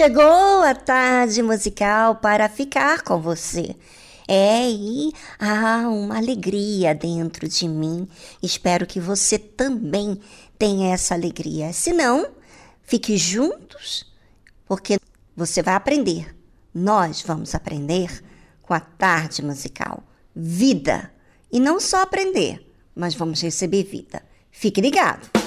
Chegou a tarde musical para ficar com você. É, e há uma alegria dentro de mim. Espero que você também tenha essa alegria. Se não, fique juntos, porque você vai aprender. Nós vamos aprender com a tarde musical. Vida. E não só aprender, mas vamos receber vida. Fique ligado.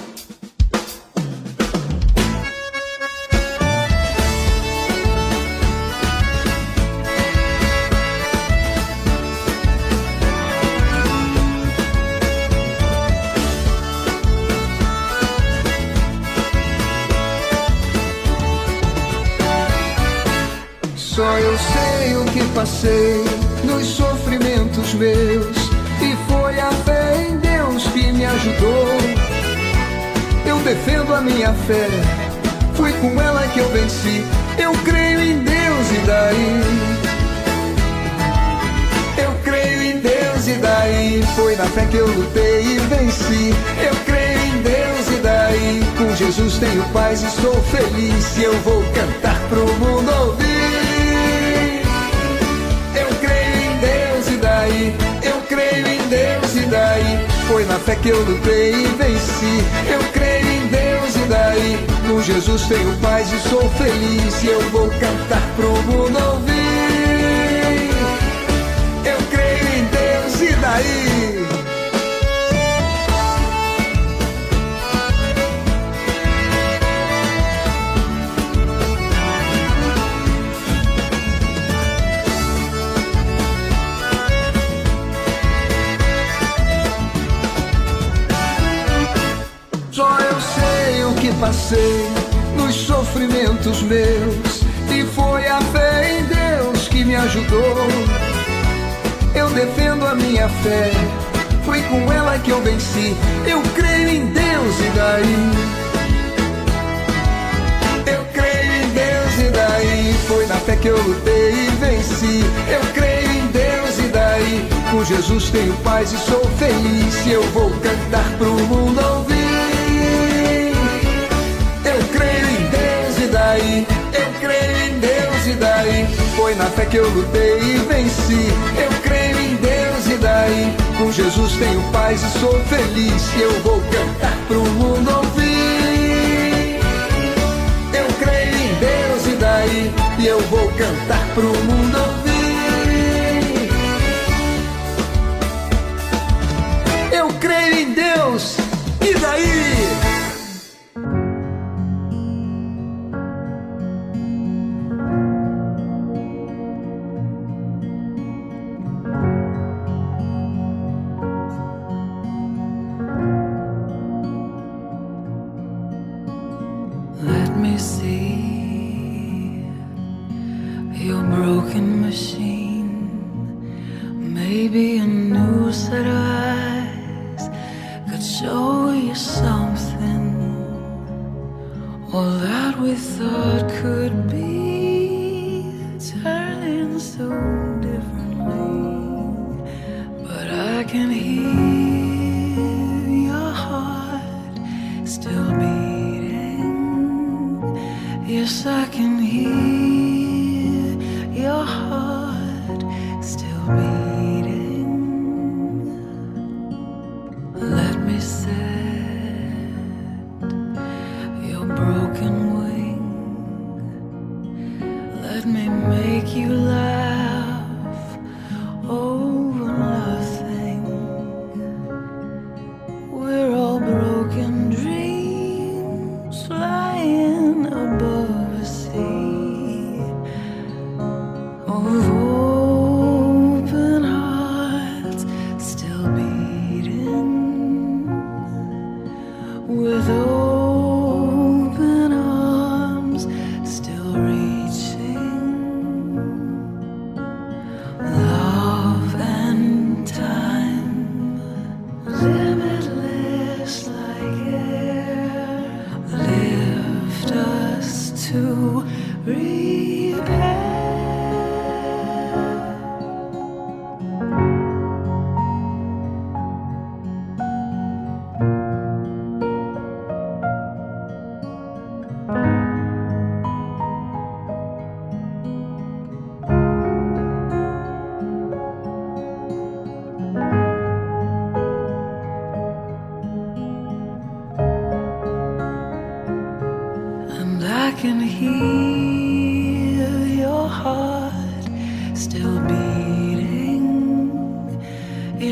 Só eu sei o que passei nos sofrimentos meus. E foi a fé em Deus que me ajudou. Eu defendo a minha fé, foi com ela que eu venci. Eu creio em Deus e daí. Eu creio em Deus e daí. Foi na fé que eu lutei e venci. Eu creio em Deus e daí? Com Jesus tenho paz e sou feliz. E eu vou cantar pro mundo ouvir. Foi na fé que eu lutei e venci. Eu creio em Deus, e daí? Com Jesus tenho paz e sou feliz. E eu vou cantar pro mundo ouvir. Nos sofrimentos meus e foi a fé em Deus que me ajudou. Eu defendo a minha fé, foi com ela que eu venci. Eu creio em Deus e daí. Eu creio em Deus e daí. Foi na fé que eu lutei e venci. Eu creio em Deus e daí. Com Jesus tenho paz e sou feliz. E eu vou cantar pro mundo ouvir. Daí? Eu creio em Deus e daí? Foi na fé que eu lutei e venci. Eu creio em Deus e daí? Com Jesus tenho paz e sou feliz. E eu vou cantar pro mundo ouvir. Eu creio em Deus e daí? E eu vou cantar pro mundo ouvir.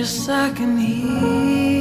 yes, I can hear.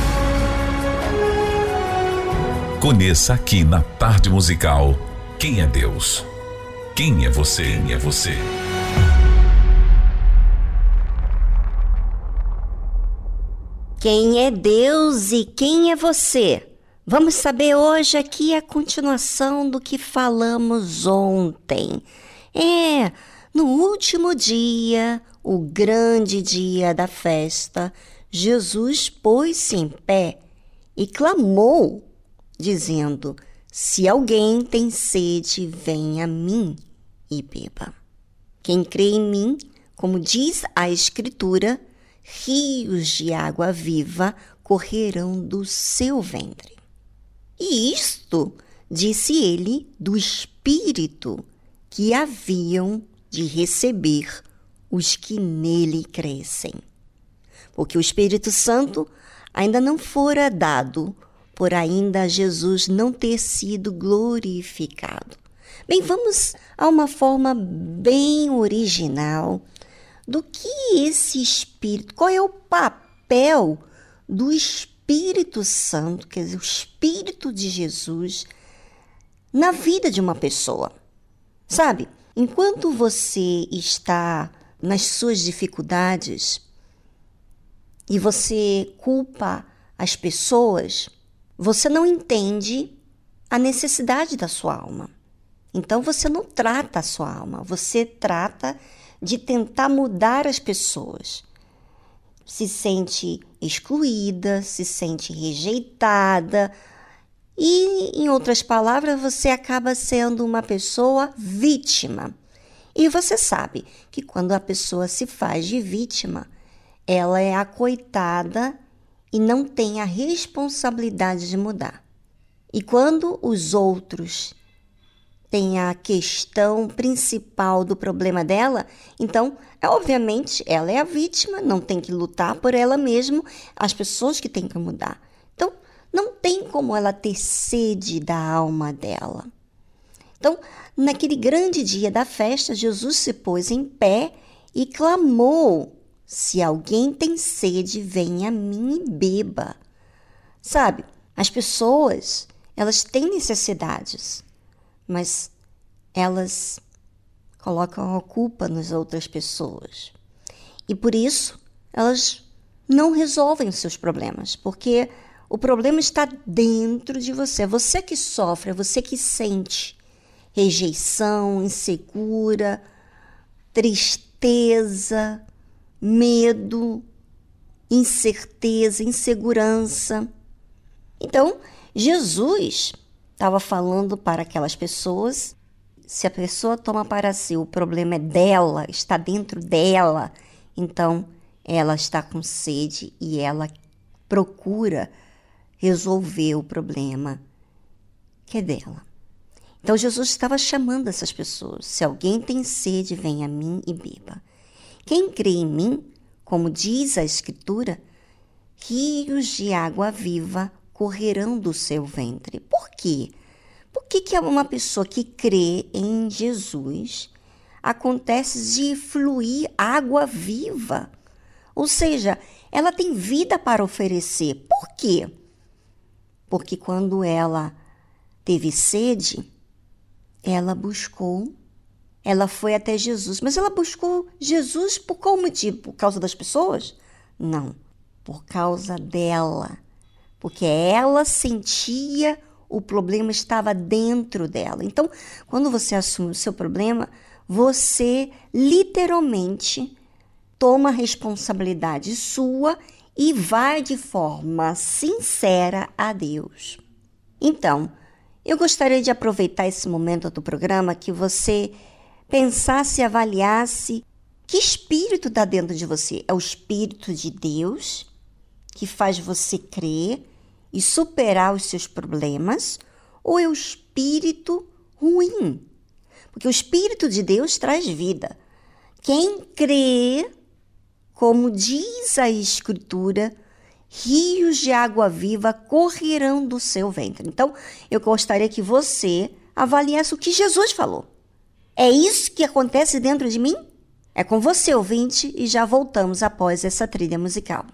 Conheça aqui na Tarde Musical quem é Deus. Quem é você? Quem é você? Quem é Deus e quem é você? Vamos saber hoje aqui a continuação do que falamos ontem. É, no último dia, o grande dia da festa, Jesus pôs-se em pé e clamou, dizendo: Se alguém tem sede, venha a mim e beba. Quem crê em mim, como diz a Escritura, rios de água viva correrão do seu ventre. E isto disse ele do Espírito que haviam de receber os que nele crescem. Porque o Espírito Santo ainda não fora dado, por ainda Jesus não ter sido glorificado. Bem, vamos a uma forma bem original do que esse Espírito, qual é o papel do Espírito Santo, quer dizer, o Espírito de Jesus, na vida de uma pessoa. Sabe, enquanto você está nas suas dificuldades e você culpa as pessoas, você não entende a necessidade da sua alma. Então você não trata a sua alma, você trata de tentar mudar as pessoas. Se sente excluída, se sente rejeitada, e, em outras palavras, você acaba sendo uma pessoa vítima. E você sabe que quando a pessoa se faz de vítima, ela é a coitada e não tem a responsabilidade de mudar. E quando os outros têm a questão principal do problema dela, então, é, obviamente, ela é a vítima, não tem que lutar por ela mesma, as pessoas que têm que mudar. Então, não tem como ela ter sede da alma dela. Então, naquele grande dia da festa, Jesus se pôs em pé e clamou: Se alguém tem sede, venha a mim e beba. Sabe, as pessoas, elas têm necessidades, mas elas colocam a culpa nas outras pessoas. E por isso, elas não resolvem os seus problemas, porque o problema está dentro de você. É você que sofre, é você que sente rejeição, insegura, tristeza, medo, incerteza, insegurança. Então, Jesus estava falando para aquelas pessoas. Se a pessoa toma para si, o problema é dela, está dentro dela, então ela está com sede e ela procura resolver o problema que é dela. Então Jesus estava chamando essas pessoas: se alguém tem sede, venha a mim e beba. Quem crê em mim, como diz a Escritura, rios de água viva correrão do seu ventre. Por quê? Por que, que uma pessoa que crê em Jesus acontece de fluir água viva? Ou seja, ela tem vida para oferecer. Por quê? Porque quando ela teve sede, ela buscou, ela foi até Jesus. Mas ela buscou Jesus por qual motivo? Por causa das pessoas? Não, por causa dela. Porque ela sentia o problema estava dentro dela. Então, quando você assume o seu problema, você literalmente toma a responsabilidade sua e vai de forma sincera a Deus. Então, eu gostaria de aproveitar esse momento do programa que você pensasse e avaliasse que espírito está dentro de você. É o espírito de Deus que faz você crer e superar os seus problemas ou é o espírito ruim? Porque o espírito de Deus traz vida, Quem crê, como diz a Escritura, rios de água viva correrão do seu ventre. Então, eu gostaria que você avaliasse o que Jesus falou. É isso que acontece dentro de mim? É com você, ouvinte, e já voltamos após essa trilha musical.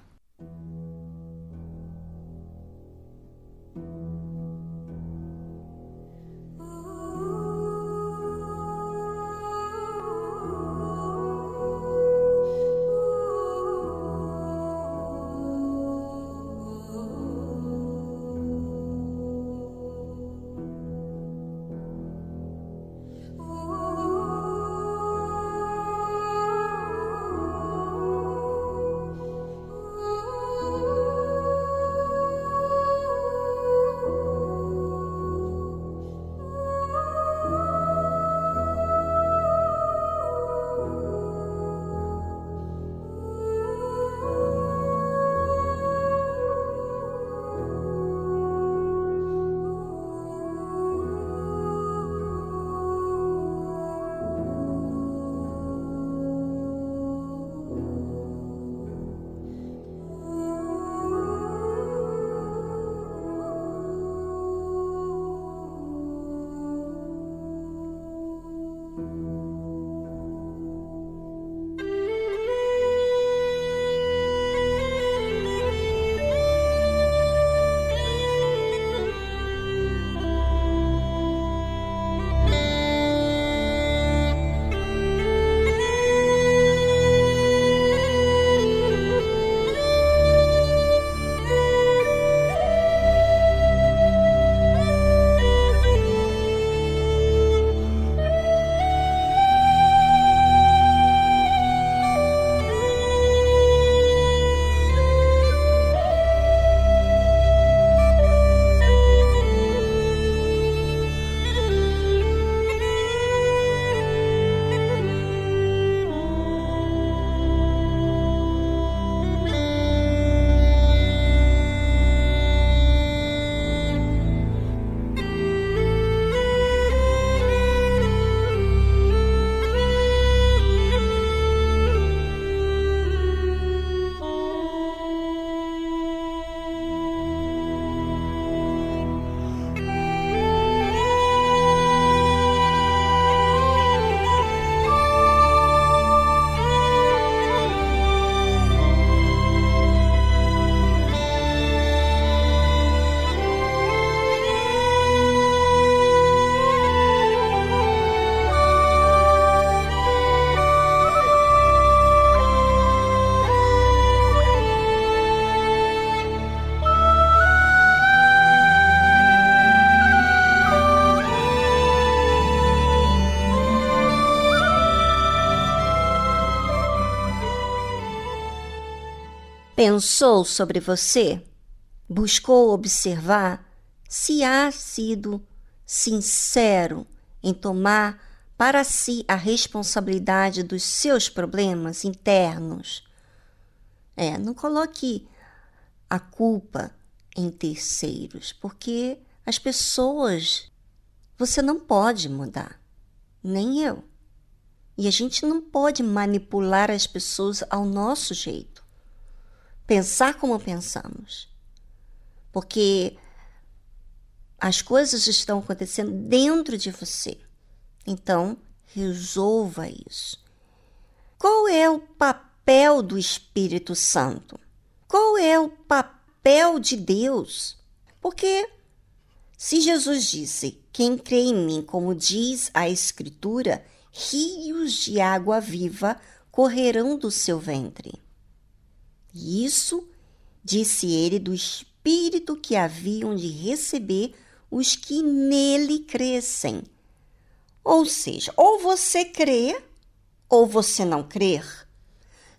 Pensou sobre você? Buscou observar se há sido sincero em tomar para si a responsabilidade dos seus problemas internos? É, não coloque a culpa em terceiros, porque as pessoas você não pode mudar, nem eu. E a gente não pode manipular as pessoas ao nosso jeito pensar como pensamos. Porque as coisas estão acontecendo dentro de você. Então, resolva isso. Qual é o papel do Espírito Santo? Qual é o papel de Deus? Porque se Jesus disse: Quem crê em mim, como diz a Escritura, rios de água viva correrão do seu ventre. Isso disse ele do Espírito que haviam de receber os que nele crescem. Ou seja, ou você crê ou você não crer.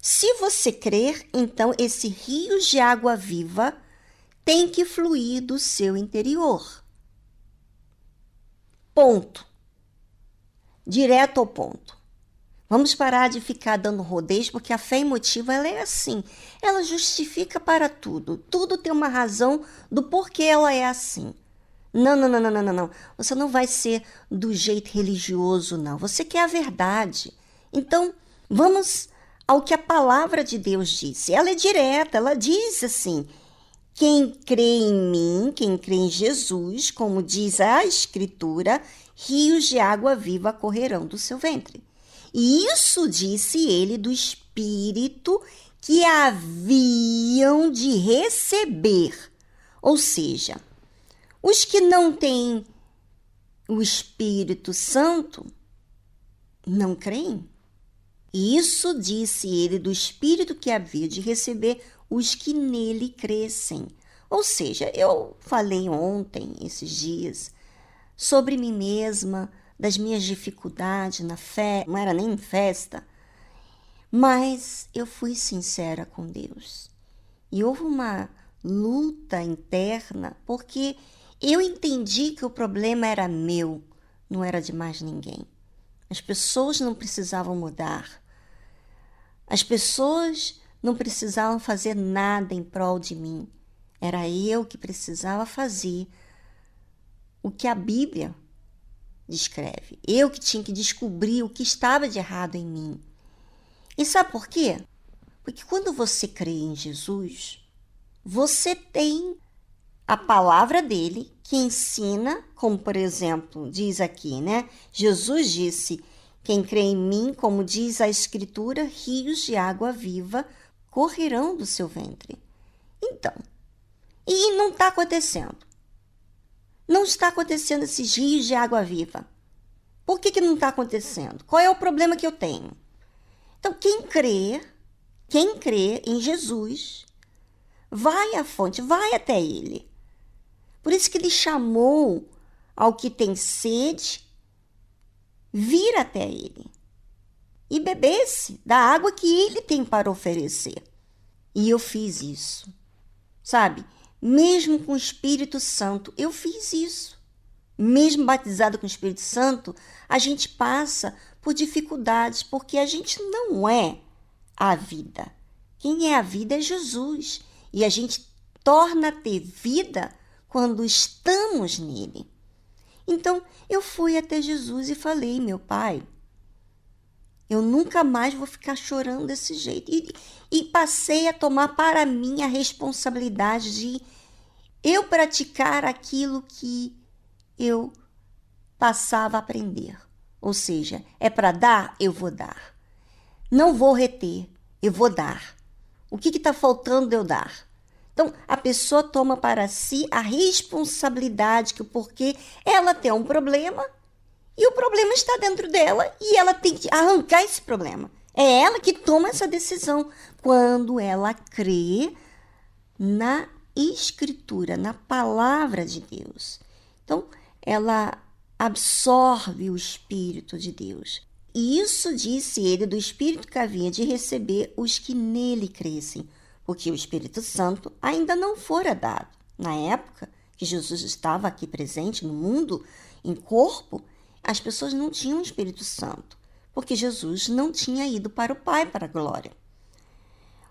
Se você crer, então esse rio de água viva tem que fluir do seu interior. Ponto. Direto ao ponto. Vamos parar de ficar dando rodeios, porque a fé emotiva ela é assim. Ela justifica para tudo. Tudo tem uma razão do porquê ela é assim. Não, não, não, não, não, não. Você não vai ser do jeito religioso, não. Você quer a verdade. Então, Vamos ao que a palavra de Deus disse. Ela é direta, ela diz assim: quem crê em mim, quem crê em Jesus, como diz a Escritura, rios de água viva correrão do seu ventre. E isso disse ele do Espírito que haviam de receber. Ou seja, os que não têm o Espírito Santo não creem. Isso disse ele do Espírito que havia de receber os que nele crescem. Ou seja, eu falei ontem, esses dias, sobre mim mesma, das minhas dificuldades na fé, não era nem festa, mas eu fui sincera com Deus. E houve uma luta interna, porque eu entendi que o problema era meu, não era de mais ninguém. As pessoas não precisavam mudar. As pessoas não precisavam fazer nada em prol de mim. Era eu que precisava fazer o que a Bíblia descreve. Eu que tinha que descobrir o que estava de errado em mim. E sabe por quê? Porque quando você crê em Jesus, você tem a palavra dele que ensina, como por exemplo, diz aqui, né? Jesus disse: Quem crê em mim, como diz a Escritura, rios de água viva correrão do seu ventre. Então, e não está acontecendo. Não está acontecendo esses rios de água viva. Por que, que não está acontecendo? Qual é o problema que eu tenho? Então, quem crê, quem crê em Jesus, vai à fonte, vai até ele. Por isso que ele chamou ao que tem sede vir até ele e bebesse da água que ele tem para oferecer. E eu fiz isso. Sabe? Mesmo com o Espírito Santo, eu fiz isso. Mesmo batizado com o Espírito Santo, a gente passa por dificuldades, porque a gente não é a vida. Quem é a vida é Jesus. E a gente torna a ter vida quando estamos nele. Então eu fui até Jesus e falei: Meu pai, eu nunca mais vou ficar chorando desse jeito. E, e passei a tomar para mim a responsabilidade de eu praticar aquilo que eu passava a aprender. Ou seja, é para dar, eu vou dar. Não vou reter, eu vou dar. O que está faltando eu dar? Então, a pessoa toma para si a responsabilidade que o porquê ela tem um problema e o problema está dentro dela e ela tem que arrancar esse problema. É ela que toma essa decisão quando ela crê na escritura, na palavra de Deus. Então, ela absorve o espírito de Deus. E isso disse ele do espírito que havia de receber os que nele crescem, porque o Espírito Santo ainda não fora dado. Na época que Jesus estava aqui presente no mundo, em corpo, as pessoas não tinham o Espírito Santo, porque Jesus não tinha ido para o Pai para a glória.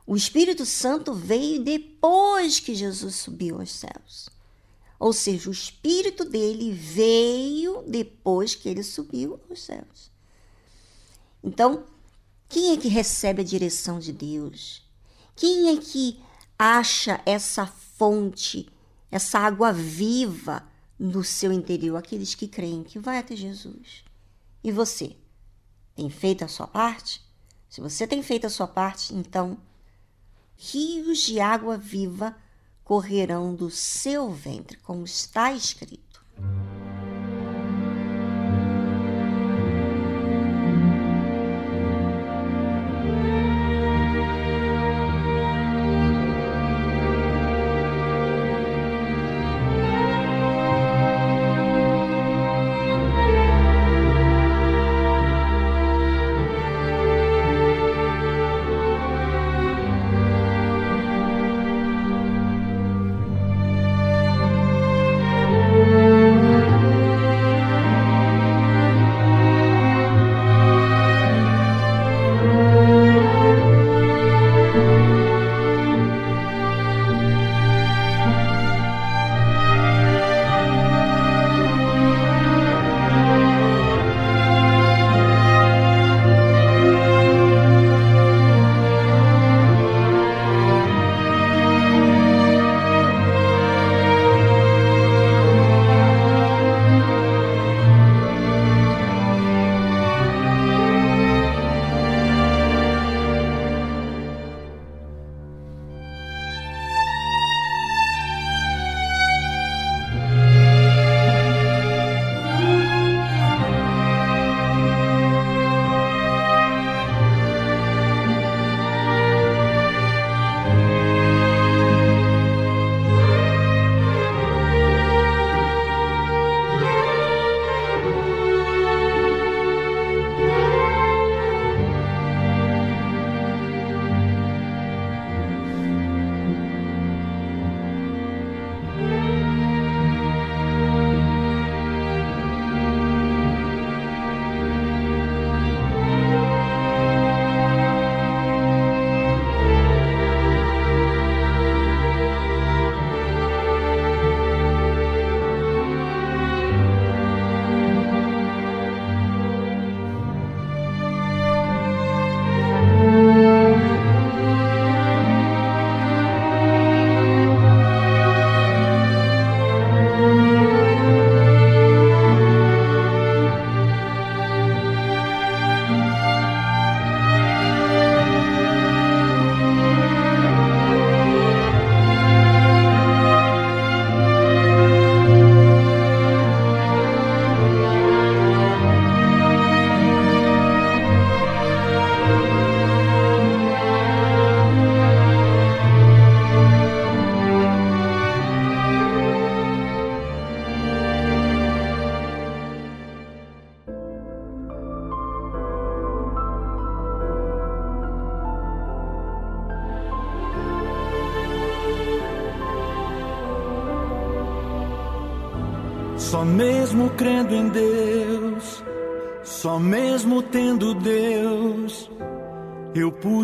O Espírito Santo veio depois que Jesus subiu aos céus. Ou seja, o Espírito dele veio depois que ele subiu aos céus. Então, quem é que recebe a direção de Deus? Quem é que acha essa fonte, essa água viva no seu interior, aqueles que creem que vai até Jesus. E você? Tem feito a sua parte? Se você tem feito a sua parte, então rios de água viva correrão do seu ventre, como está escrito.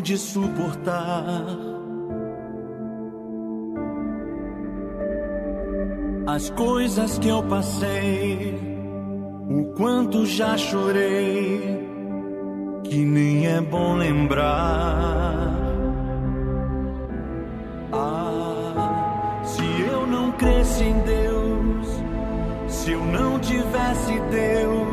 pude suportar. As coisas que eu passei, o quanto já chorei, que nem é bom lembrar. Ah, se eu não crescesse em Deus, se eu não tivesse Deus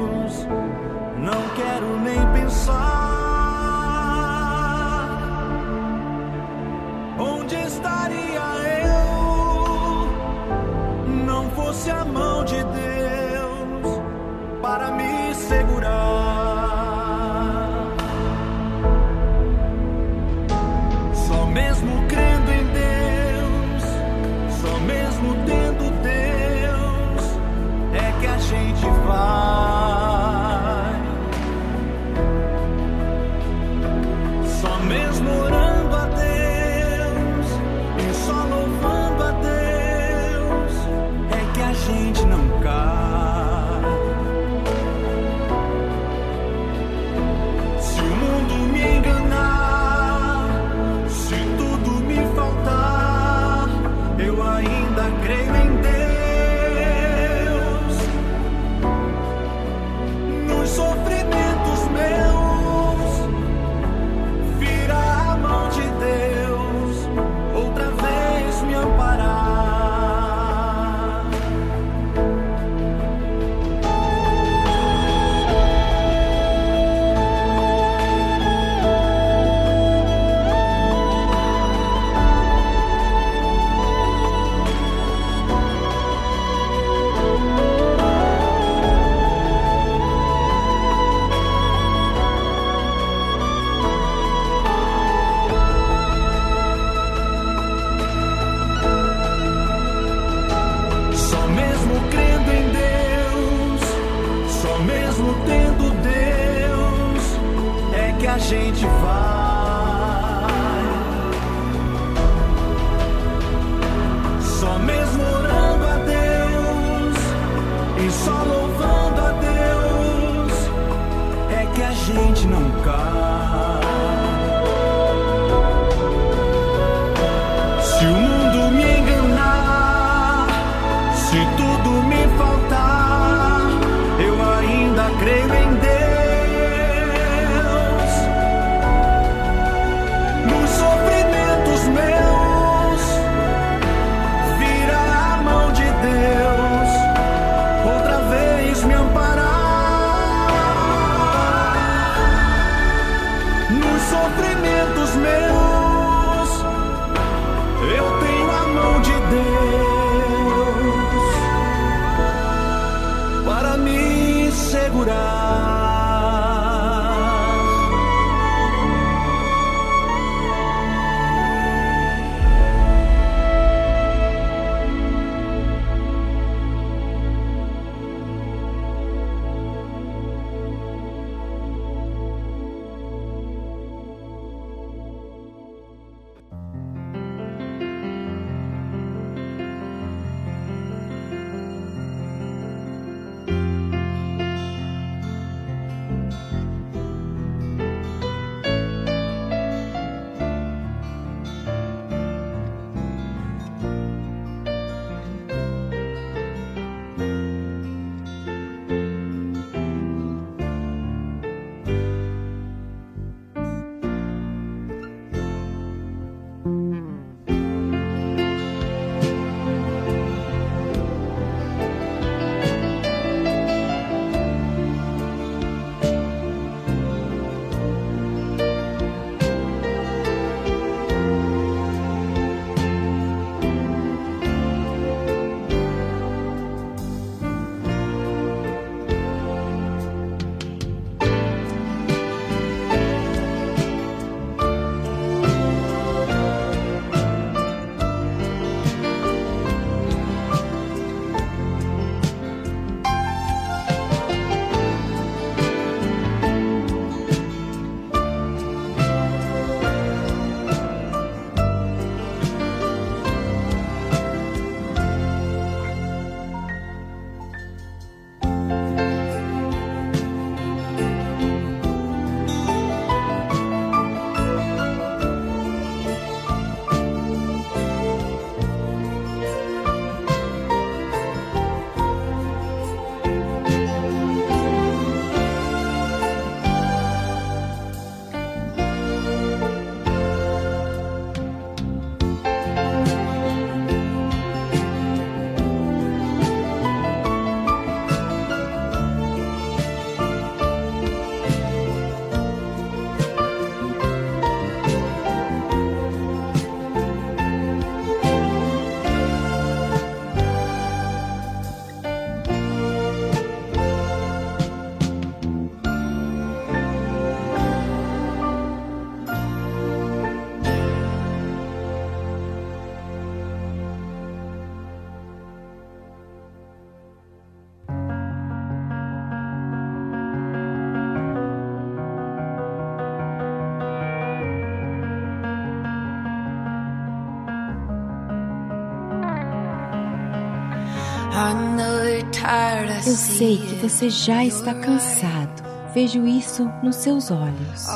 Eu sei que você já está cansado. Vejo isso nos seus olhos.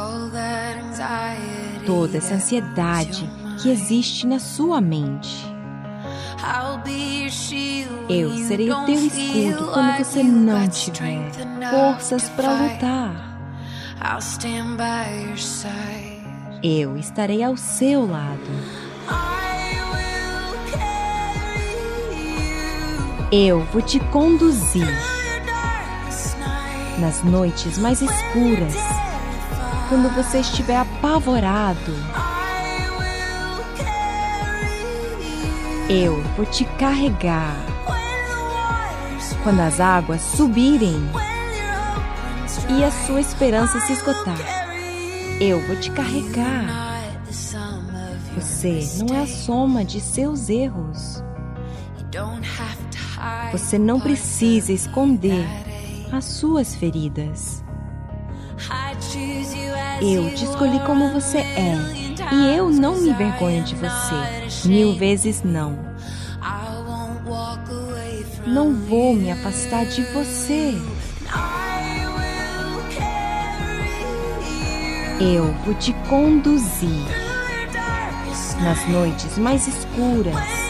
Toda essa ansiedade que existe na sua mente. Eu serei o teu escudo quando você não tiver forças para lutar. Eu estarei ao seu lado. Eu vou te conduzir nas noites mais escuras, quando você estiver apavorado. Eu vou te carregar quando as águas subirem e a sua esperança se esgotar. Eu vou te carregar. Você não é a soma de seus erros. Você não precisa esconder as suas feridas. Eu te escolhi como você é e eu não me envergonho de você. Mil vezes não. Não vou me afastar de você. Eu vou te conduzir nas noites mais escuras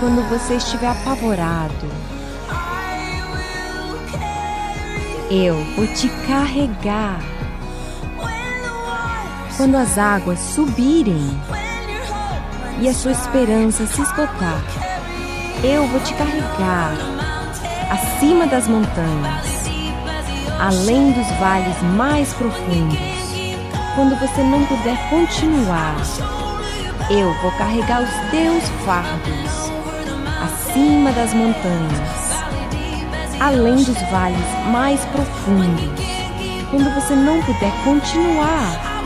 quando você estiver apavorado. Eu vou te carregar. Quando as águas subirem e a sua esperança se esgotar, eu vou te carregar acima das montanhas, além dos vales mais profundos. Quando você não puder continuar, eu vou carregar os teus fardos acima das montanhas, além dos vales mais profundos. Quando você não puder continuar,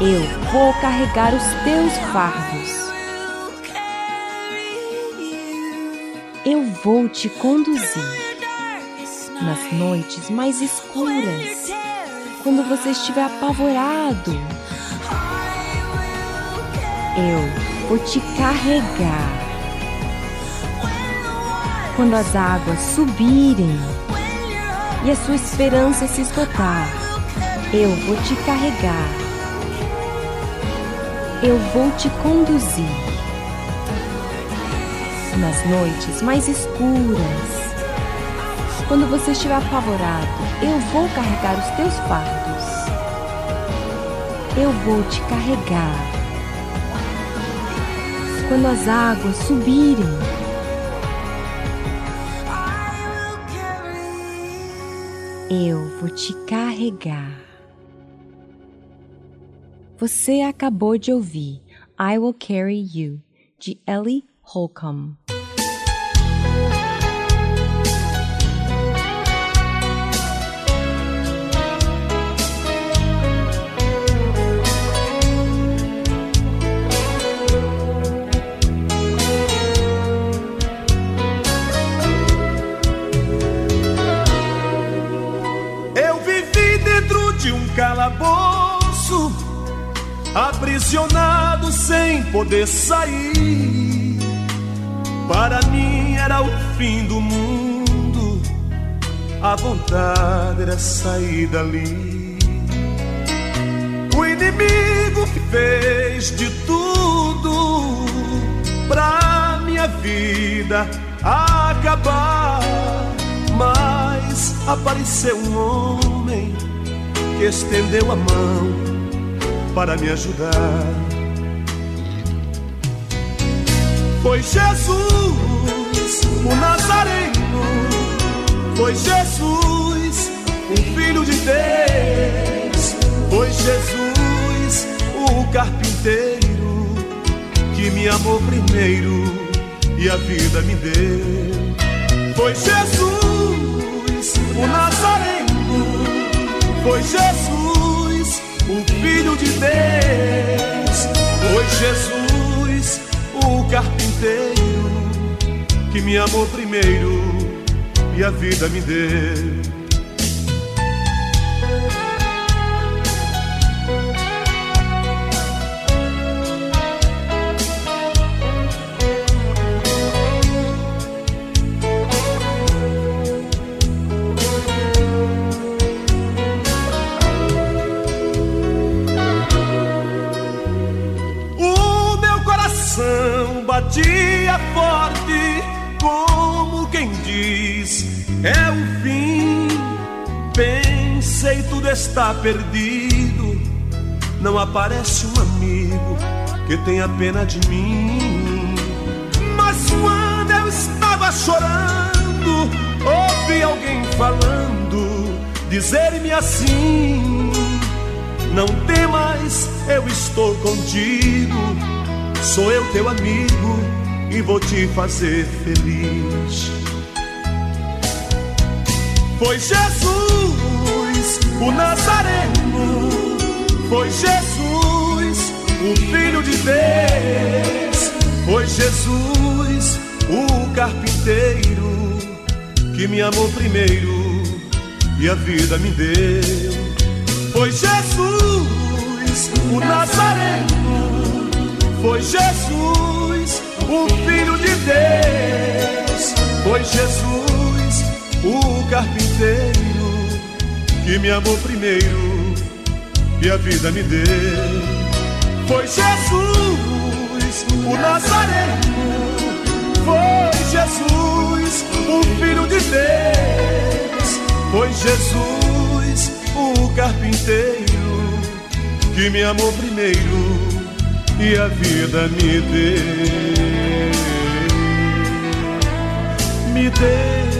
eu vou carregar os teus fardos. Eu vou te conduzir nas noites mais escuras, quando você estiver apavorado. Eu vou te carregar quando as águas subirem e a sua esperança se esgotar, eu vou te carregar. Eu vou te conduzir. Nas noites mais escuras, quando você estiver apavorado, eu vou carregar os teus fardos. Eu vou te carregar. Quando as águas subirem Eu vou te carregar. Você acabou de ouvir I Will Carry You, de Ellie Holcomb. Aprisionado sem poder sair. Para mim era o fim do mundo, a vontade era sair dali. O inimigo fez de tudo pra minha vida acabar, mas apareceu um homem que estendeu a mão para me ajudar. Foi Jesus, o Nazareno, foi Jesus, o Filho de Deus, foi Jesus, o carpinteiro, que me amou primeiro e a vida me deu. Foi Jesus, o Nazareno foi Jesus, Filho de Deus. Foi Jesus, o carpinteiro, que me amou primeiro e a vida me deu. Batia forte, como quem diz: é o fim. Pensei, tudo está perdido. Não aparece um amigo que tenha pena de mim. Mas quando eu estava chorando, ouvi alguém falando, dizer-me assim: Não temas, eu estou contigo Sou eu teu amigo e vou te fazer feliz. Foi Jesus, o Nazareno. Foi Jesus, o Filho de Deus. Foi Jesus, o carpinteiro, que me amou primeiro e a vida me deu. Foi Jesus, o Nazareno foi Jesus, o Filho de Deus. Foi Jesus, o carpinteiro, que me amou primeiro e a vida me deu. Foi Jesus, o Nazareno. Foi Jesus, o Filho de Deus. Foi Jesus, o carpinteiro, que me amou primeiro e a vida me deu, me deu.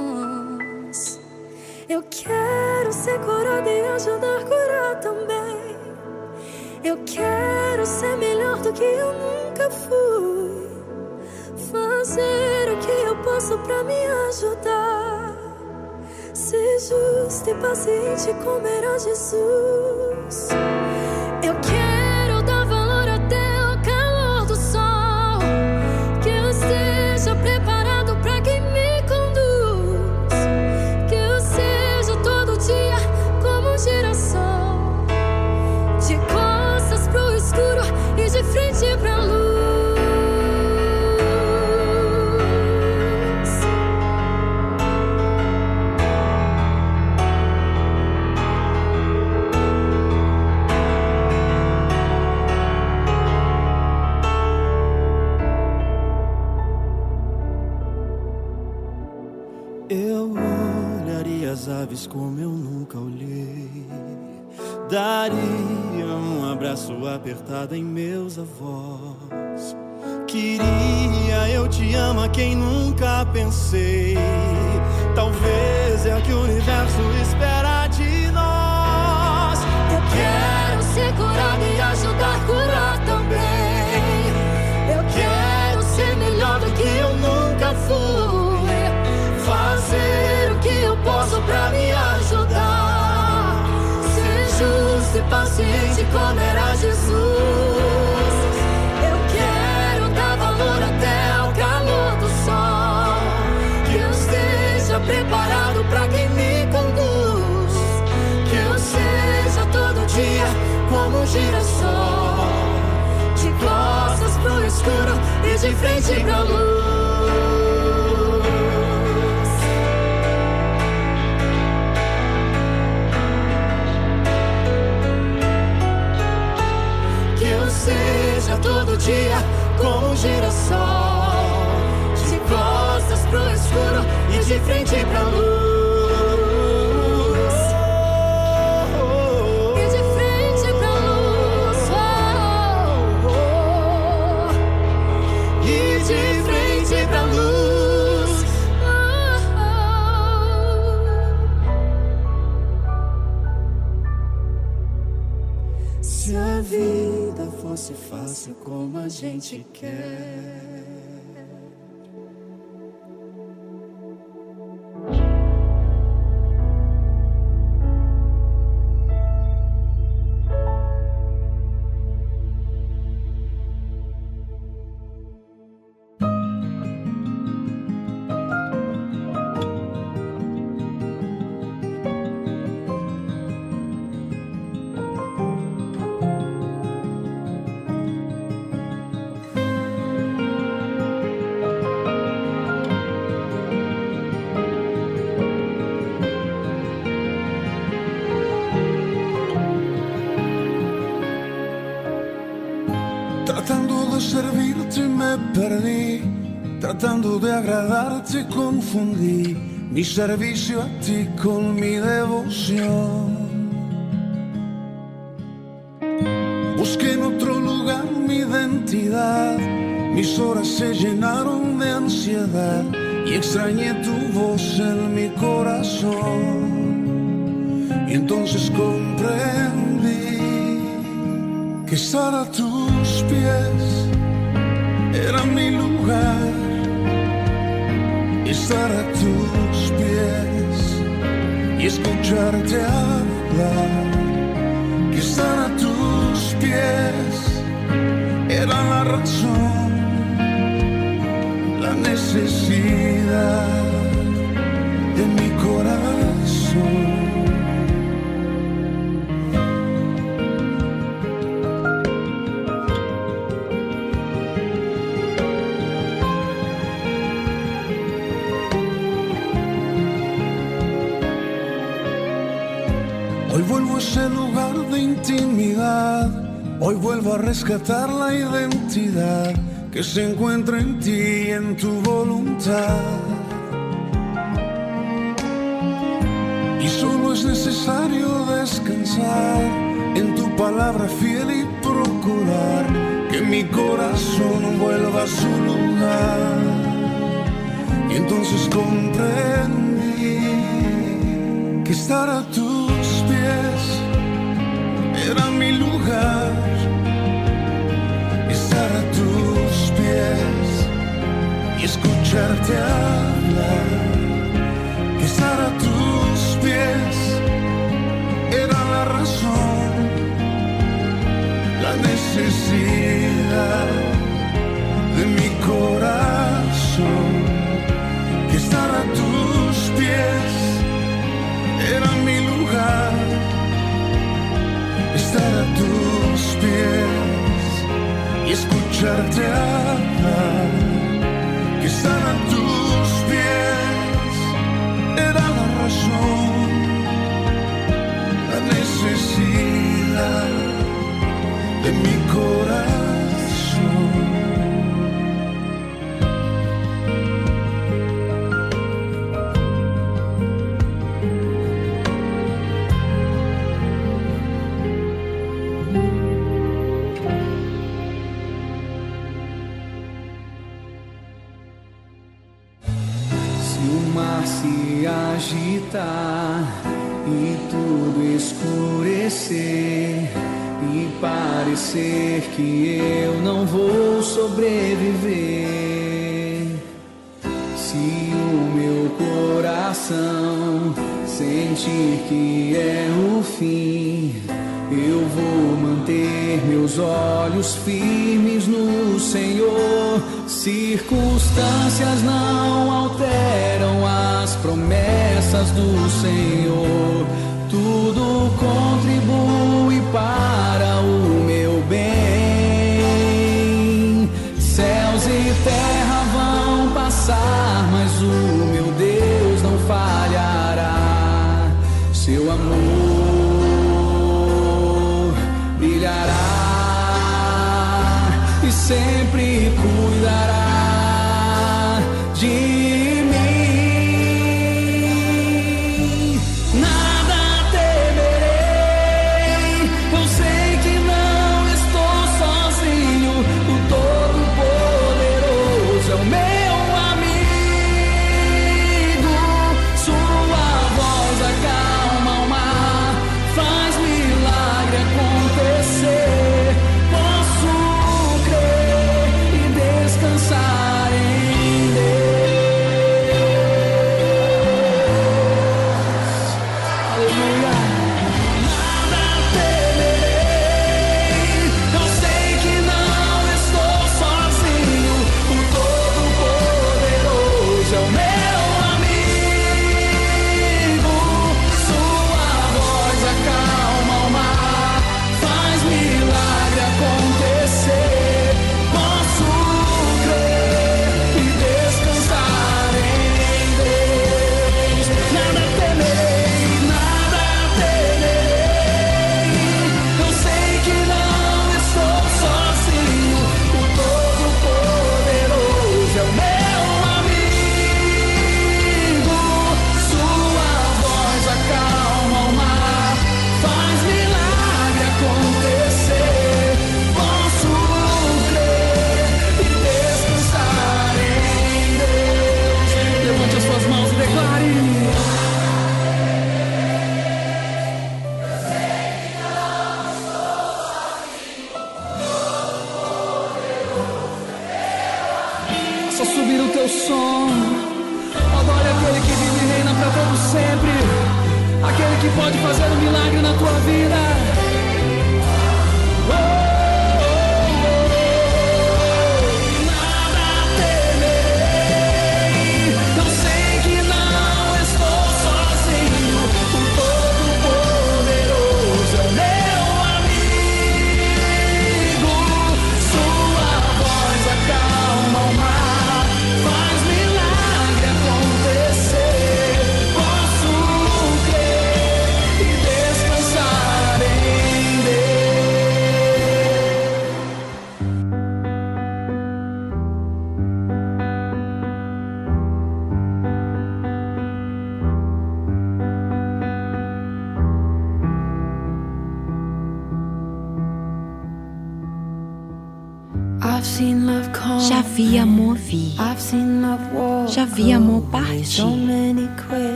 Eu quero ser curada e ajudar a curar também. Eu quero ser melhor do que eu nunca fui. Fazer o que eu posso para me ajudar. Ser justo e paciente como era Jesus. Eu quero. Aves como eu nunca olhei. Daria um abraço apertado em meus avós. Queria, eu te amo a quem nunca pensei. Talvez é o que o universo espera de girassol. De costas pro escuro e de frente pra luz. Girassol. De costas pro escuro e de frente pra luz. Fácil como a gente quer. Confundí mi servicio a ti con mi devoción. Busqué en otro lugar mi identidad, mis horas se llenaron de ansiedad y extrañé tu voz en mi corazón. Y entonces comprendí que estar a tus pies era mi lugar estar a tus pies y escucharte hablar, que estar a tus pies era la razón, la necesidad Hoy vuelvo a rescatar la identidad que se encuentra en ti y en tu voluntad. Y solo es necesario descansar en tu palabra fiel y procurar que mi corazón vuelva a su lugar. Y entonces comprendí que estar a era mi lugar, estar a tus pies y escucharte hablar, estar a tus pies era la razón, la necesidad pies y escucharte hablar, que estar que eu não vou sobreviver. Se o meu coração sentir que é o fim, eu vou manter meus olhos firmes no Senhor. Circunstâncias não alteram as promessas do Senhor. Tudo contribui terra vão passar, mas o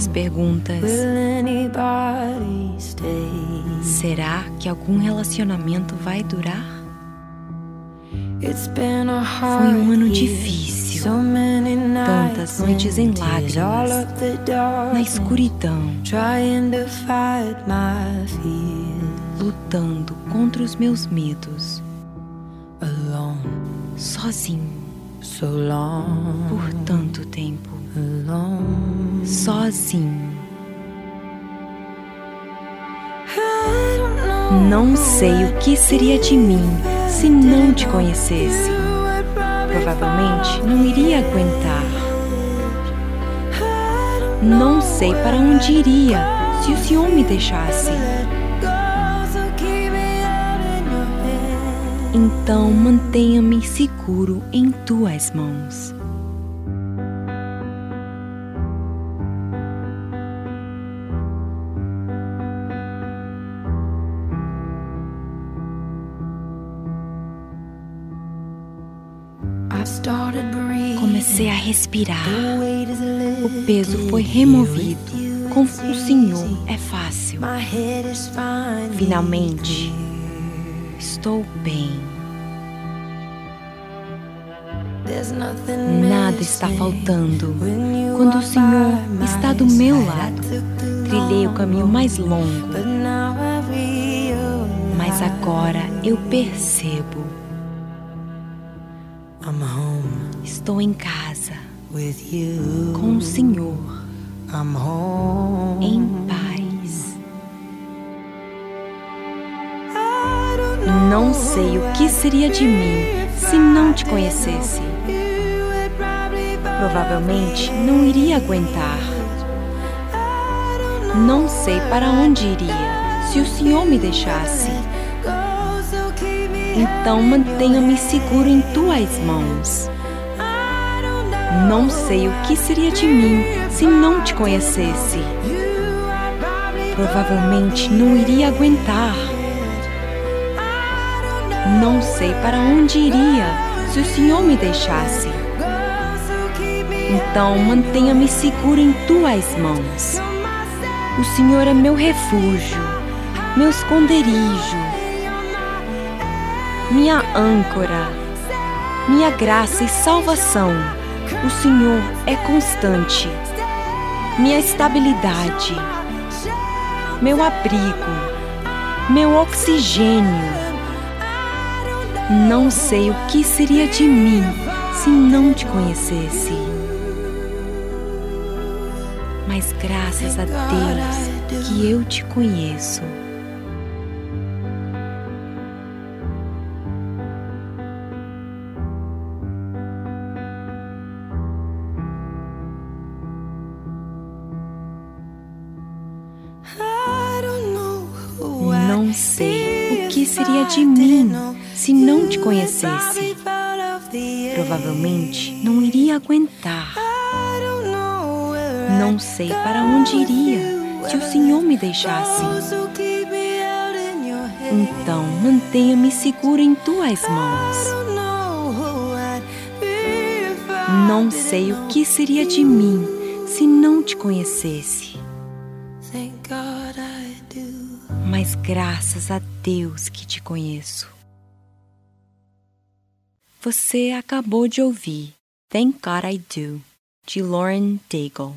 As perguntas. Será que algum relacionamento vai durar? Foi um ano difícil, tantas noites em lágrimas, na escuridão, lutando contra os meus medos. Sozinho por tanto tempo, sozinho. Não sei o que seria de mim se não te conhecesse. Provavelmente não iria aguentar. Não sei para onde iria se o Senhor me deixasse. Então mantenha-me seguro em tuas mãos. Comecei a respirar. O peso foi removido. Com o Senhor é fácil. Finalmente, estou bem. Nada está faltando quando o Senhor está do meu lado. Trilhei o caminho mais longo, mas agora eu percebo. Estou em casa com o Senhor, em paz. Não sei o que seria de mim se não te conhecesse. Provavelmente não iria aguentar. Não sei para onde iria se o Senhor me deixasse. Então mantenha-me seguro em tuas mãos. Não sei o que seria de mim se não te conhecesse. Provavelmente não iria aguentar. Não sei para onde iria se o Senhor me deixasse. Então mantenha-me seguro em tuas mãos. O Senhor é meu refúgio, meu esconderijo, minha âncora, minha graça e salvação. O Senhor é constante, minha estabilidade, meu abrigo, meu oxigênio. Não sei o que seria de mim se não te conhecesse. Mas graças a Deus que eu te conheço. Provavelmente não iria aguentar. Não sei para onde iria se o Senhor me deixasse. Então mantenha-me seguro em tuas mãos. Não sei o que seria de mim se não te conhecesse. Mas graças a Deus que te conheço. Você acabou de ouvir Thank God I Do, de Lauren Daigle.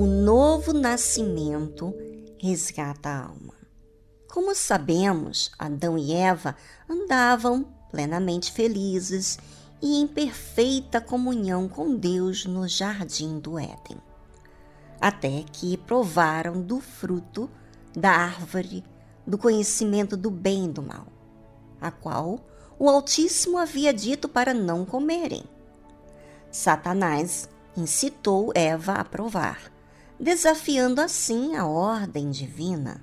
O novo nascimento resgata a alma. Como sabemos, Adão e Eva andavam plenamente felizes e em perfeita comunhão com Deus no jardim do Éden, até que provaram do fruto da árvore do conhecimento do bem e do mal, a qual o Altíssimo havia dito para não comerem. Satanás incitou Eva a provar, desafiando assim a ordem divina.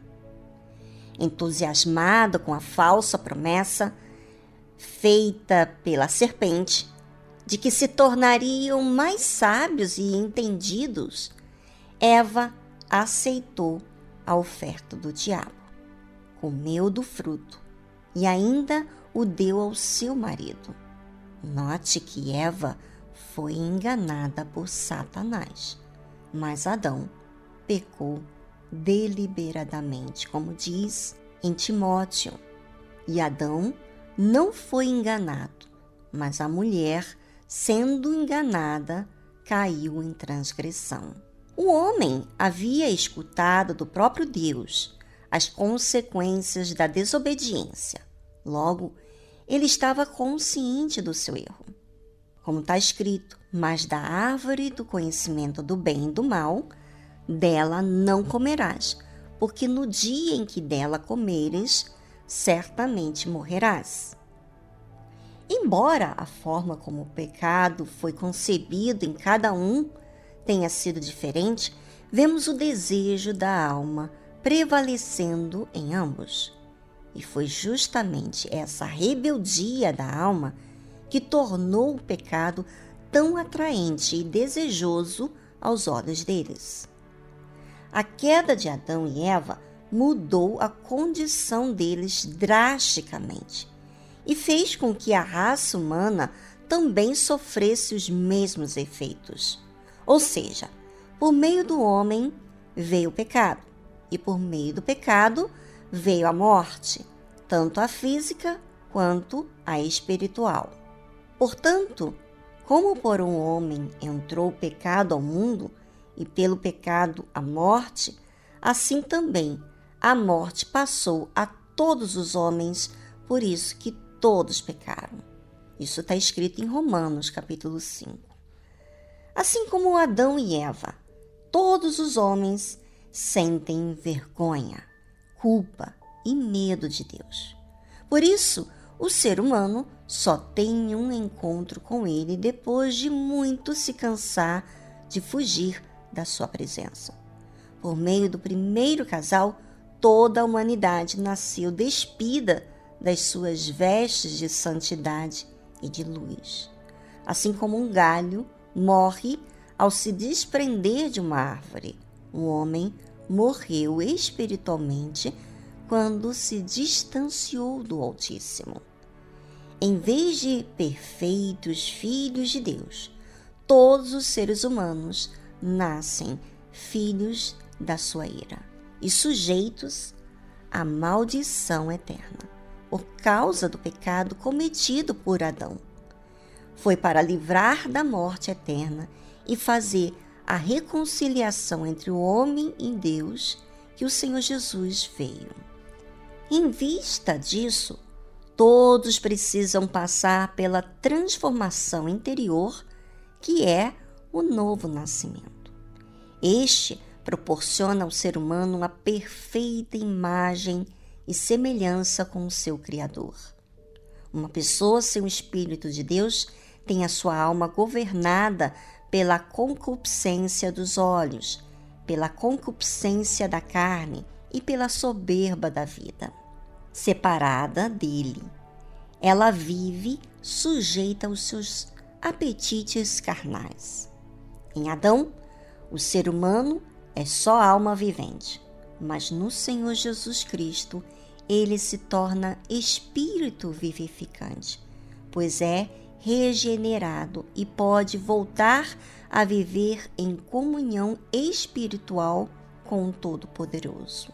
Entusiasmado com a falsa promessa feita pela serpente de que se tornariam mais sábios e entendidos, Eva aceitou a oferta do diabo, comeu do fruto e ainda o deu ao seu marido. Note que Eva foi enganada por Satanás, mas Adão pecou deliberadamente, como diz em Timóteo. E Adão não foi enganado, mas a mulher, sendo enganada, caiu em transgressão. O homem havia escutado do próprio Deus as consequências da desobediência. Logo, ele estava consciente do seu erro. Como está escrito, mas da árvore do conhecimento do bem e do mal, dela não comerás, porque no dia em que dela comeres, certamente morrerás. Embora a forma como o pecado foi concebido em cada um tenha sido diferente, vemos o desejo da alma prevalecendo em ambos. E foi justamente essa rebeldia da alma que tornou o pecado tão atraente e desejoso aos olhos deles. A queda de Adão e Eva mudou a condição deles drasticamente e fez com que a raça humana também sofresse os mesmos efeitos. Ou seja, por meio do homem veio o pecado, e por meio do pecado veio a morte, tanto a física quanto a espiritual. Portanto, como por um homem entrou o pecado ao mundo, e pelo pecado a morte, assim também a morte passou a todos os homens, por isso que todos pecaram. Isso está escrito em Romanos, capítulo 5. Assim como Adão e Eva, todos os homens sentem vergonha, culpa e medo de Deus. Por isso, o ser humano só tem um encontro com ele depois de muito se cansar de fugir da sua presença. Por meio do primeiro casal, toda a humanidade nasceu despida das suas vestes de santidade e de luz. Assim como um galho morre ao se desprender de uma árvore, o homem morreu espiritualmente quando se distanciou do Altíssimo. Em vez de perfeitos filhos de Deus, todos os seres humanos nascem filhos da sua ira e sujeitos à maldição eterna por causa do pecado cometido por Adão. Foi para livrar da morte eterna e fazer a reconciliação entre o homem e Deus que o Senhor Jesus veio. Em vista disso, todos precisam passar pela transformação interior que é o novo nascimento. Este proporciona ao ser humano uma perfeita imagem e semelhança com o seu Criador. Uma pessoa sem o Espírito de Deus tem a sua alma governada pela concupiscência dos olhos, pela concupiscência da carne e pela soberba da vida. Separada dele, ela vive sujeita aos seus apetites carnais. Em Adão, O ser humano é só alma vivente, mas no Senhor Jesus Cristo ele se torna espírito vivificante, pois é regenerado e pode voltar a viver em comunhão espiritual com o Todo-Poderoso.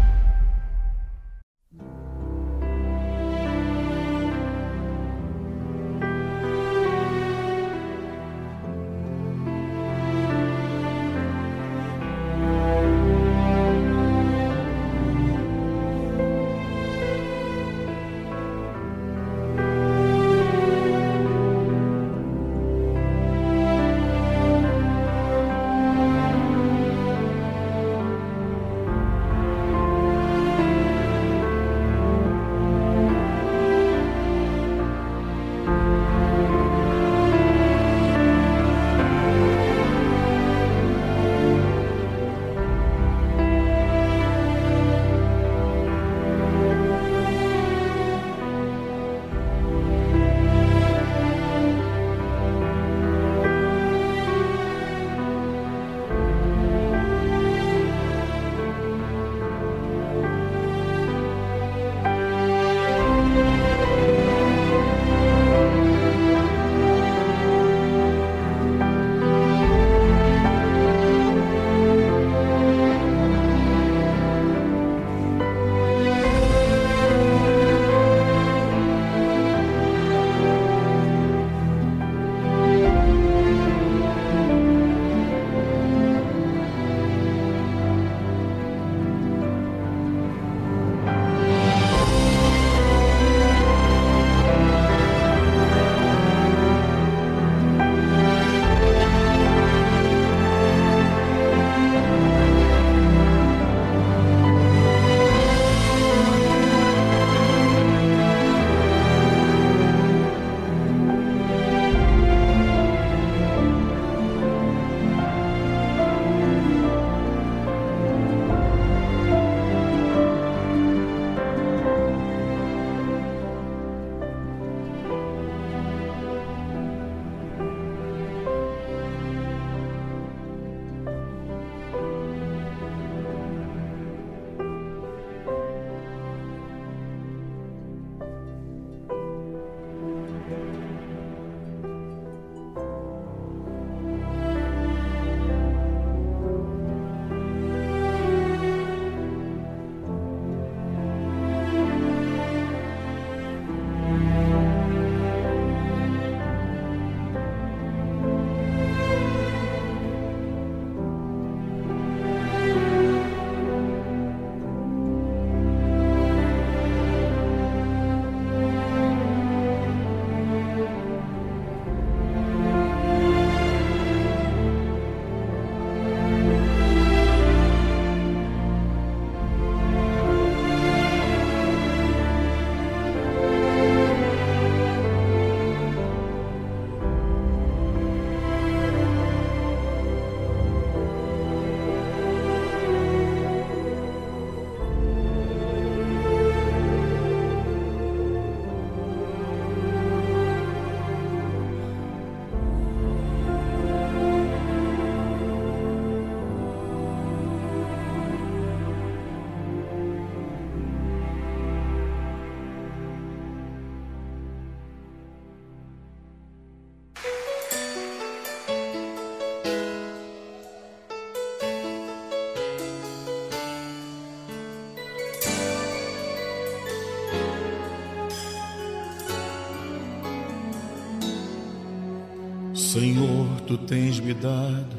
Senhor, tu tens me dado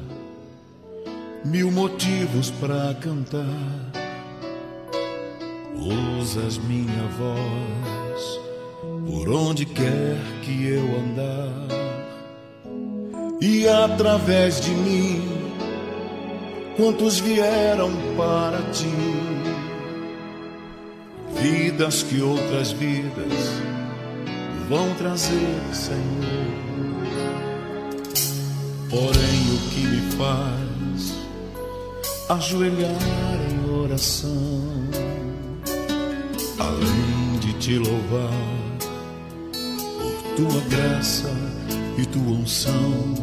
mil motivos para cantar. Usas minha voz por onde quer que eu andar, e através de mim, quantos vieram para ti, vidas que outras vidas vão trazer, Senhor. Porém, o que me faz ajoelhar em oração, além de te louvar por tua graça e tua unção,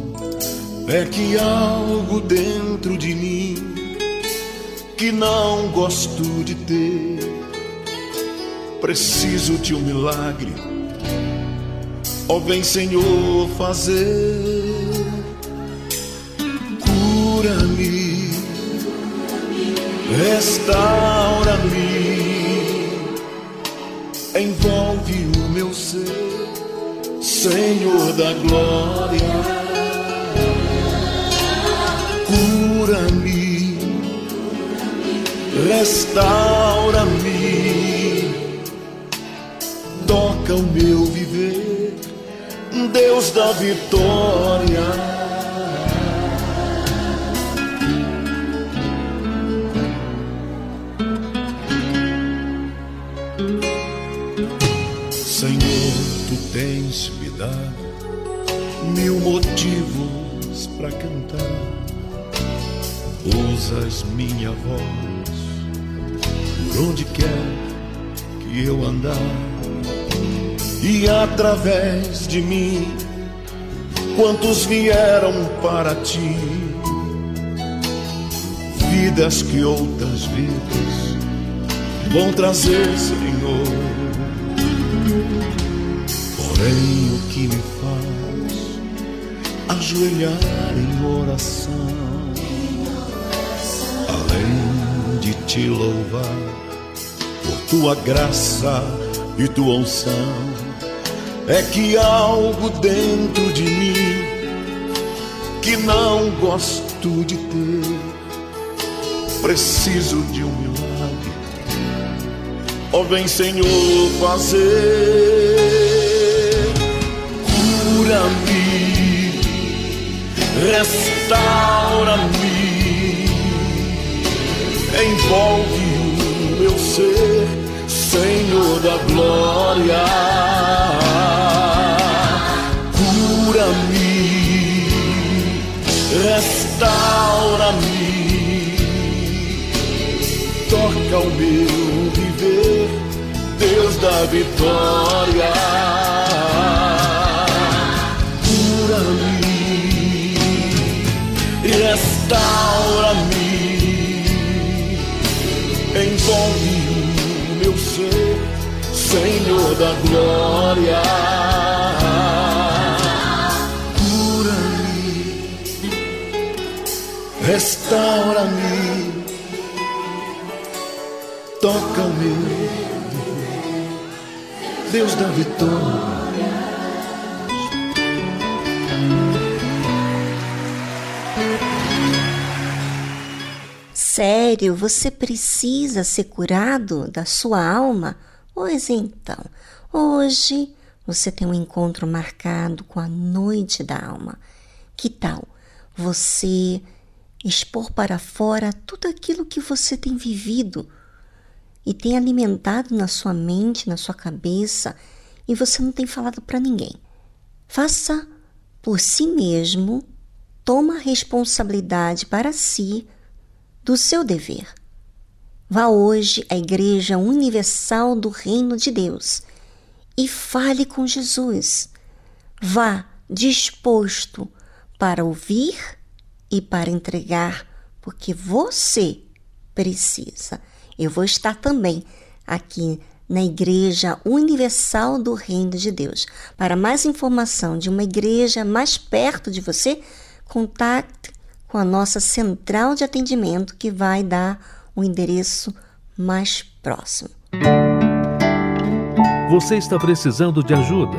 é que algo dentro de mim que não gosto de ter. Preciso de um milagre, ó oh, vem Senhor fazer. Cura-me, restaura-me, envolve o meu ser, Senhor da glória. Cura-me restaura-me, toca o meu viver, Deus da vitória. Usas minha voz. Por onde quer que eu andar e através de mim quantos vieram para ti? Vidas que outras vidas vão trazer Senhor. Porém o que me faz ajoelhar em oração de te louvar tua graça e tua unção. É que algo dentro de mim que não gosto de ter. Preciso de um milagre. Ó, oh, vem Senhor fazer. Cura-me, restaura-me, envolve o meu ser Senhor da glória, cura-me, restaura-me, toca o meu viver, Deus da vitória, restaura-me, toca-me, Deus da vitória. Sério, você precisa ser curado da sua alma? Pois então, hoje você tem um encontro marcado com a noite da alma. Que tal você expor para fora tudo aquilo que você tem vivido e tem alimentado na sua mente, na sua cabeça e você não tem falado para ninguém? Faça por si mesmo, toma responsabilidade para si do seu dever. Vá hoje à Igreja Universal do Reino de Deus e fale com Jesus. Vá disposto para ouvir e para entregar, porque você precisa. Eu vou estar também aqui na Igreja Universal do Reino de Deus. Para mais informação de uma igreja mais perto de você, contate com a nossa central de atendimento que vai dar o endereço mais próximo. Você está precisando de ajuda?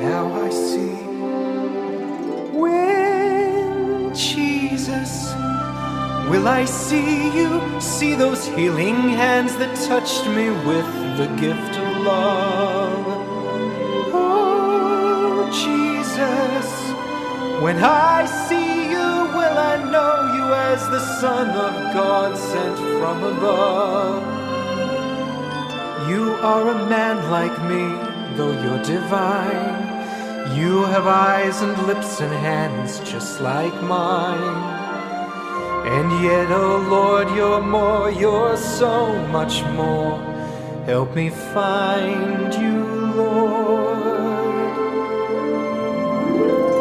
Now I see. When Jesus, will I see you? See those healing hands that touched me with the gift of love. Oh, Jesus, when I see you, will I know you as the Son of God sent from above? You are a man like me, though you're divine. You have eyes and lips and hands just like mine. And yet, oh Lord, you're more, you're so much more. Help me find you, Lord.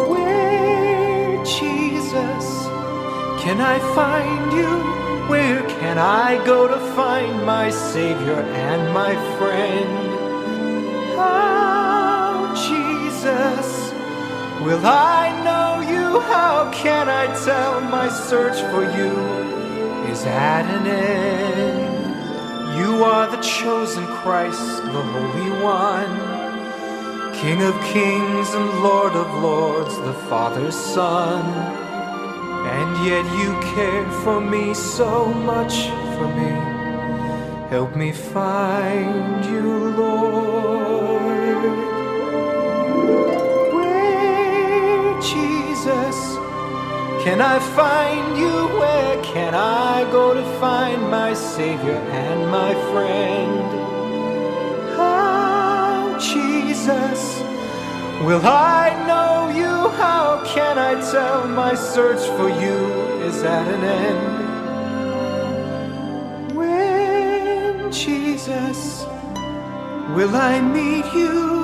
Where, Jesus, can I find you? Where can I go to find my Savior and my friend? Jesus, will I know you? How can I tell my search for you is at an end? You are the chosen Christ, the Holy One, King of kings and Lord of lords, the Father's Son. And yet you care for me so much for me. Help me find you, Lord. Where, Jesus, can I find you? Where can I go to find my Savior and my friend? How, Jesus, will I know you? How can I tell my search for you is at an end? When, Jesus, will I meet you?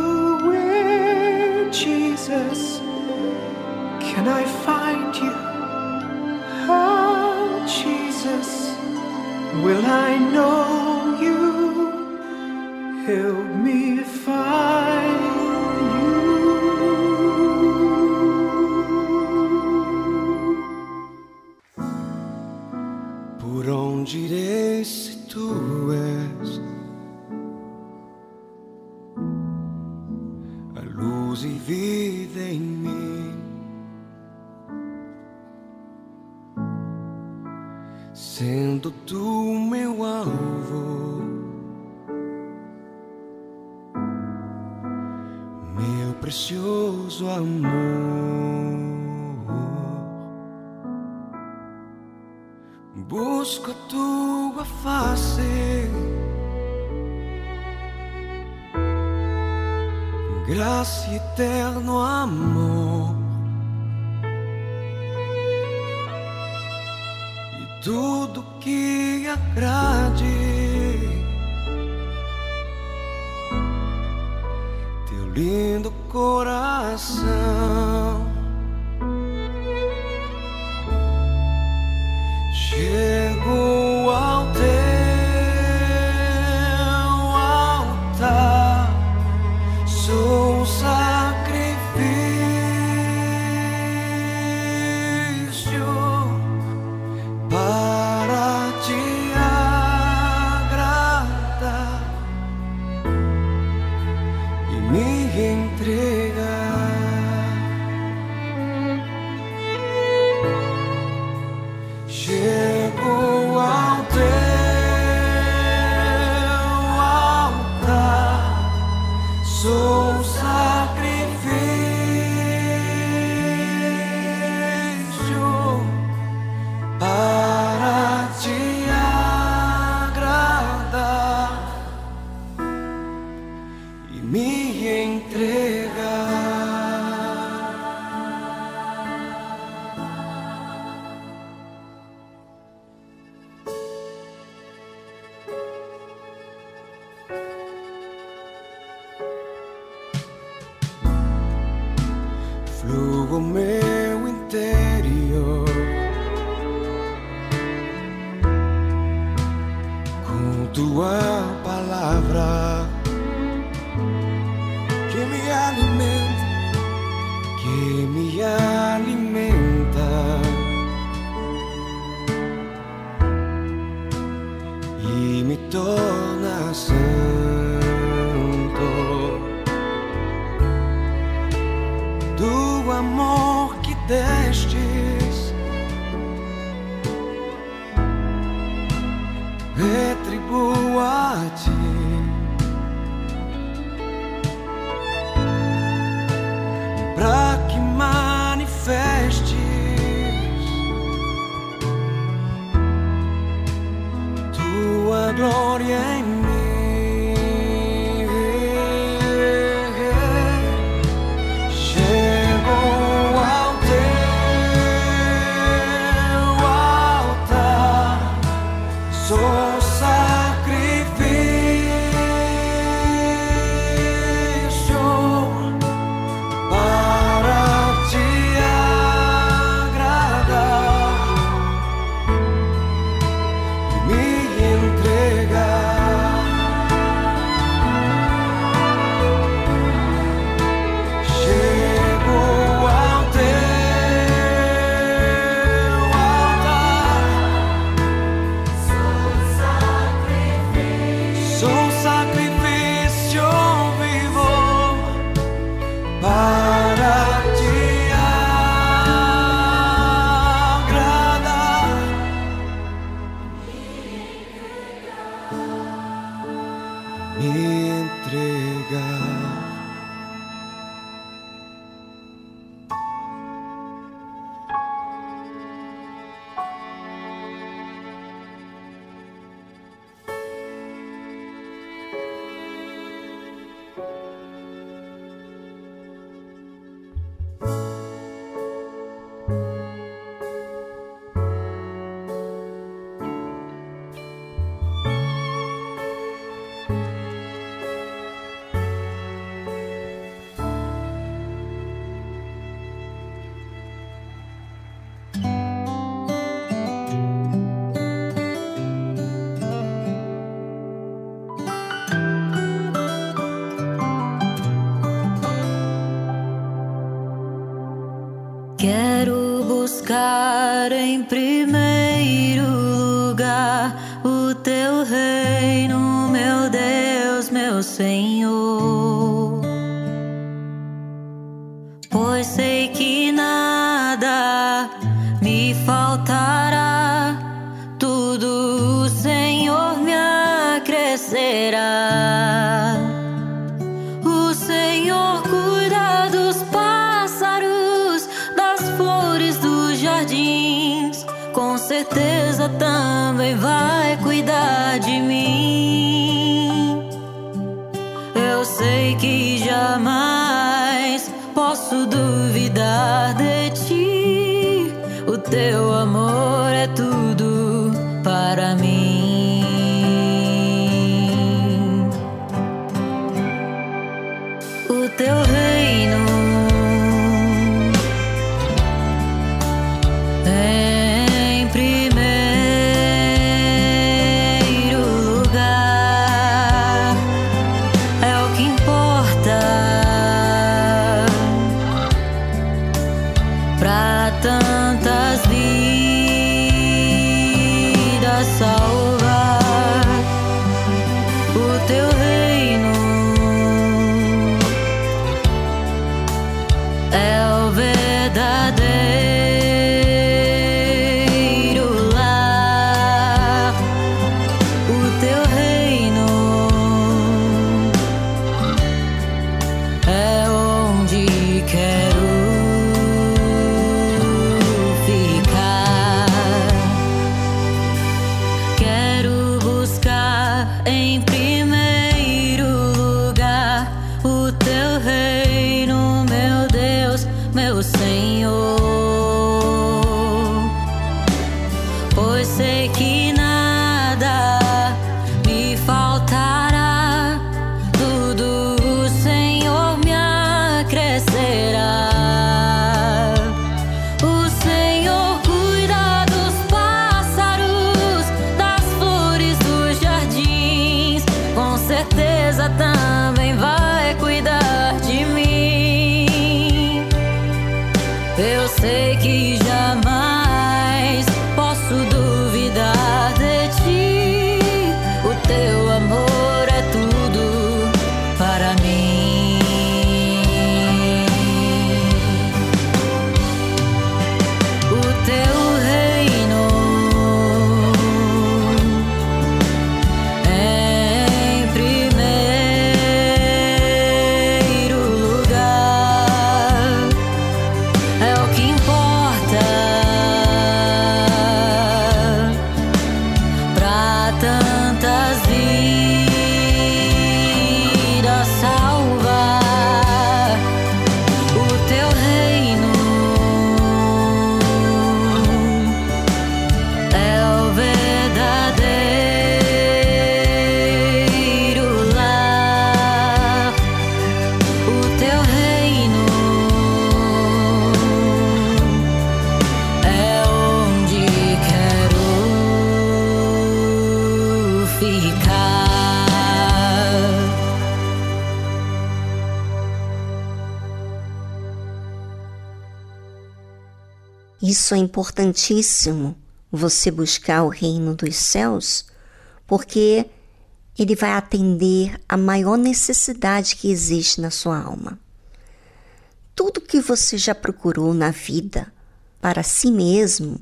Jesus, can I find you? How, Jesus, will I know you? Help me find e eterno amor, e tudo que agrade teu lindo coração. Isso é importantíssimo, você buscar o reino dos céus, porque ele vai atender a maior necessidade que existe na sua alma. Tudo que você já procurou na vida para si mesmo,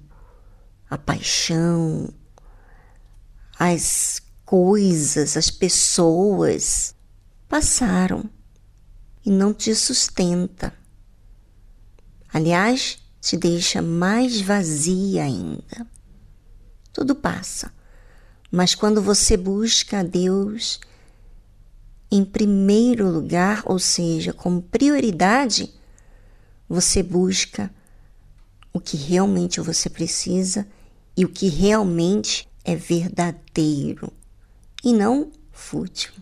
a paixão, as coisas, as pessoas, passaram e não te sustenta. Aliás, te deixa mais vazia ainda. Tudo passa, mas quando você busca a Deus em primeiro lugar, ou seja, como prioridade, você busca o que realmente você precisa e o que realmente é verdadeiro e não fútil.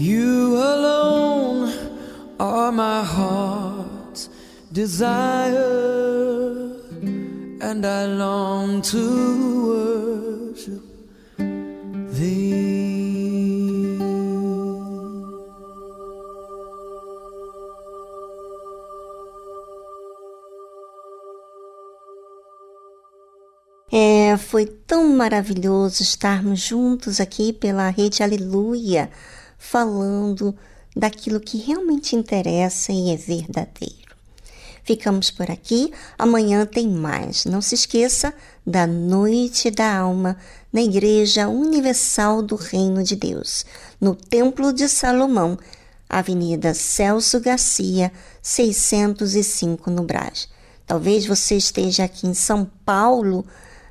You alone are my heart's desire, and I long to worship thee. É, foi tão maravilhoso estarmos juntos aqui pela Rede Aleluia, falando daquilo que realmente interessa e é verdadeiro. Ficamos por aqui, amanhã tem mais. Não se esqueça da Noite da Alma na Igreja Universal do Reino de Deus, no Templo de Salomão, Avenida Celso Garcia, 605 no Brás. Talvez você esteja aqui em São Paulo,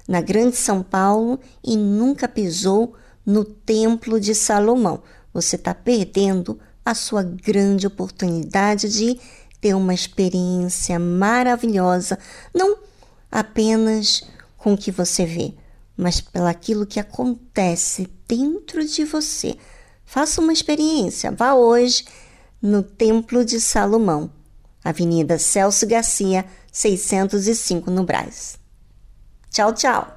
na Grande São Paulo, e nunca pisou no Templo de Salomão você está perdendo a sua grande oportunidade de ter uma experiência maravilhosa, não apenas com o que você vê, mas pelo aquilo que acontece dentro de você. Faça uma experiência, vá hoje no Templo de Salomão, Avenida Celso Garcia, 605 no Brás. Tchau, tchau!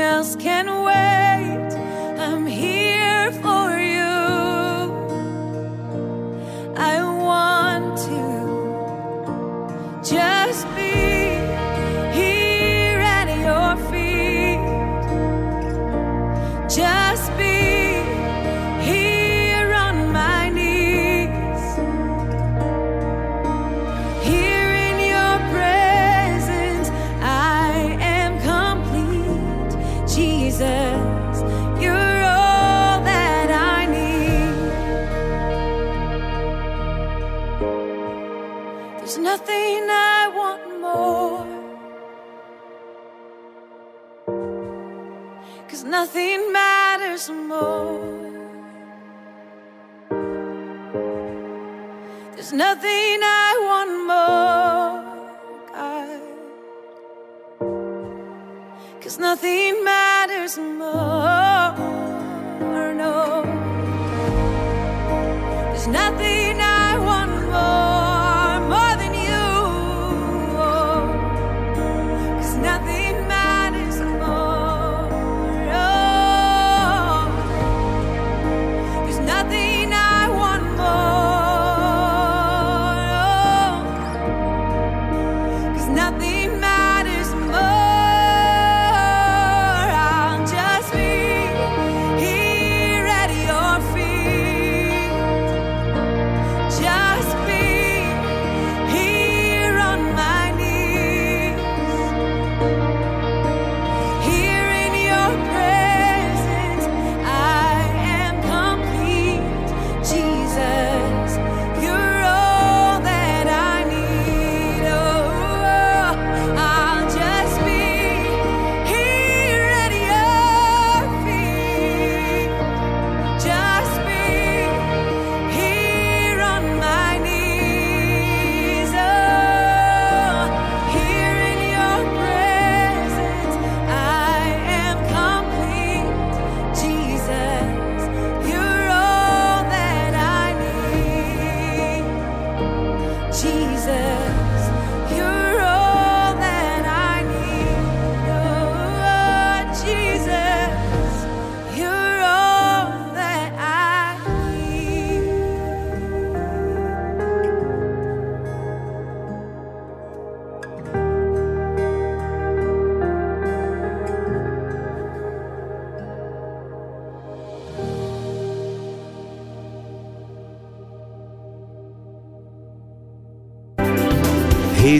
else can wait. I'm here for you. there's more. There's nothing I want more, God. Cause nothing matters more, no. There's nothing I want